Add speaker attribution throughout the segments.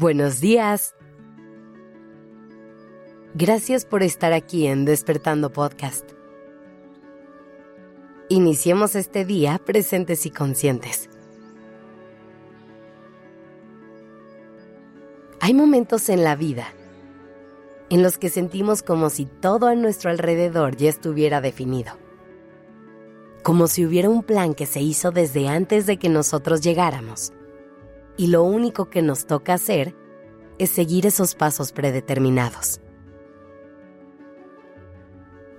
Speaker 1: Buenos días. Gracias por estar aquí en Despertando Podcast. Iniciemos este día presentes y conscientes. Hay momentos en la vida en los que sentimos como si todo a nuestro alrededor ya estuviera definido. Como si hubiera un plan que se hizo desde antes de que nosotros llegáramos y lo único que nos toca hacer es seguir esos pasos predeterminados.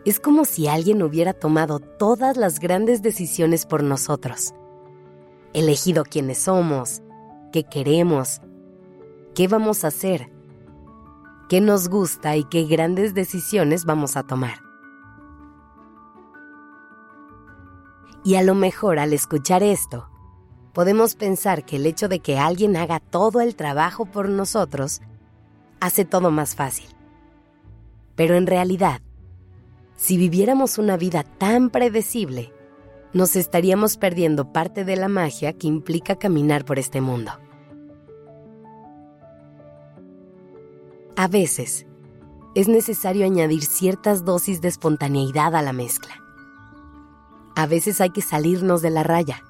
Speaker 1: Es como si alguien hubiera tomado todas las grandes decisiones por nosotros, elegido quiénes somos, qué queremos, qué vamos a hacer, qué nos gusta y qué grandes decisiones vamos a tomar. Y a lo mejor al escuchar esto, podemos pensar que el hecho de que alguien haga todo el trabajo por nosotros hace todo más fácil. Pero en realidad, si viviéramos una vida tan predecible, nos estaríamos perdiendo parte de la magia que implica caminar por este mundo. A veces, es necesario añadir ciertas dosis de espontaneidad a la mezcla. A veces hay que salirnos de la raya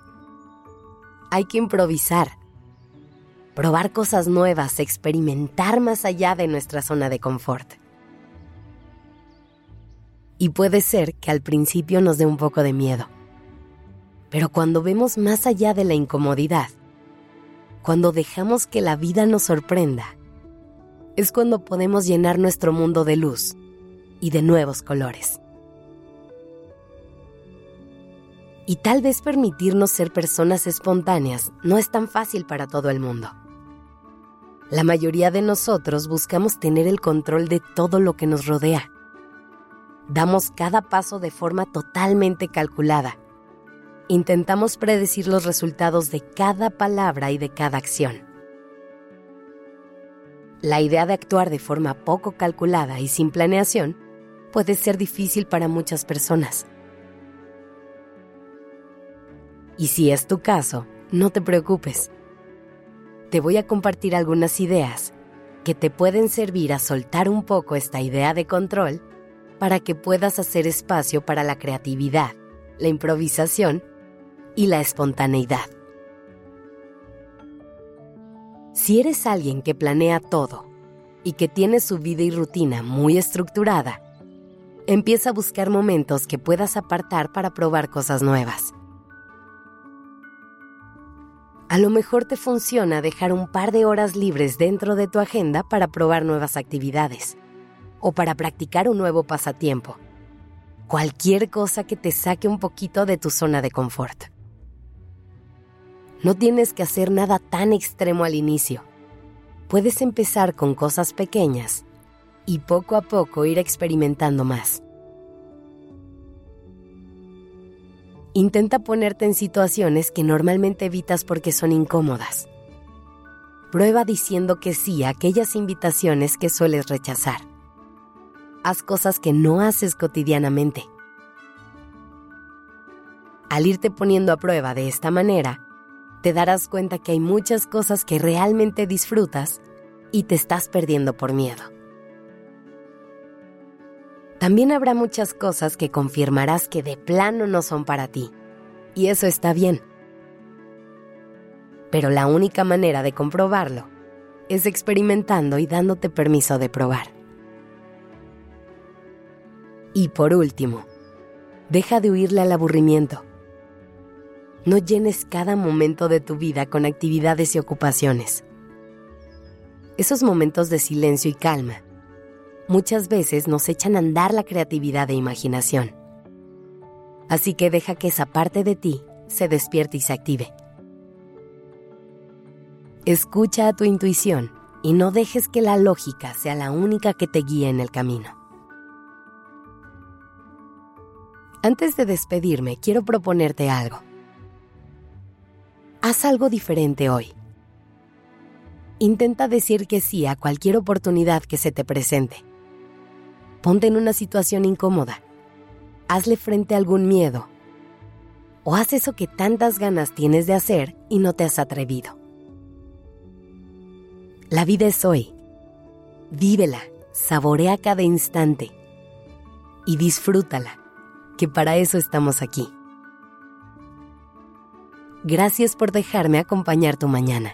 Speaker 1: hay que improvisar, probar cosas nuevas, experimentar más allá de nuestra zona de confort. Y puede ser que al principio nos dé un poco de miedo. Pero cuando vemos más allá de la incomodidad, cuando dejamos que la vida nos sorprenda, es cuando podemos llenar nuestro mundo de luz y de nuevos colores. Y tal vez permitirnos ser personas espontáneas no es tan fácil para todo el mundo. La mayoría de nosotros buscamos tener el control de todo lo que nos rodea. Damos cada paso de forma totalmente calculada. Intentamos predecir los resultados de cada palabra y de cada acción. La idea de actuar de forma poco calculada y sin planeación puede ser difícil para muchas personas. Y si es tu caso, no te preocupes. Te voy a compartir algunas ideas que te pueden servir a soltar un poco esta idea de control para que puedas hacer espacio para la creatividad, la improvisación y la espontaneidad. Si eres alguien que planea todo y que tiene su vida y rutina muy estructurada, empieza a buscar momentos que puedas apartar para probar cosas nuevas. A lo mejor te funciona dejar un par de horas libres dentro de tu agenda para probar nuevas actividades o para practicar un nuevo pasatiempo. Cualquier cosa que te saque un poquito de tu zona de confort. No tienes que hacer nada tan extremo al inicio. Puedes empezar con cosas pequeñas y poco a poco ir experimentando más. Intenta ponerte en situaciones que normalmente evitas porque son incómodas. Prueba diciendo que sí a aquellas invitaciones que sueles rechazar. Haz cosas que no haces cotidianamente. Al irte poniendo a prueba de esta manera, te darás cuenta que hay muchas cosas que realmente disfrutas y te estás perdiendo por miedo. También habrá muchas cosas que confirmarás que de plano no son para ti. Y eso está bien. Pero la única manera de comprobarlo es experimentando y dándote permiso de probar. Y por último, deja de huirle al aburrimiento. No llenes cada momento de tu vida con actividades y ocupaciones. Esos momentos de silencio y calma muchas veces nos echan a andar la creatividad e imaginación. Así que deja que esa parte de ti se despierte y se active. Escucha a tu intuición y no dejes que la lógica sea la única que te guíe en el camino. Antes de despedirme, quiero proponerte algo. Haz algo diferente hoy. Intenta decir que sí a cualquier oportunidad que se te presente ponte en una situación incómoda, hazle frente a algún miedo o haz eso que tantas ganas tienes de hacer y no te has atrevido. La vida es hoy. Vívela, saborea cada instante y disfrútala, que para eso estamos aquí. Gracias por dejarme acompañar tu mañana.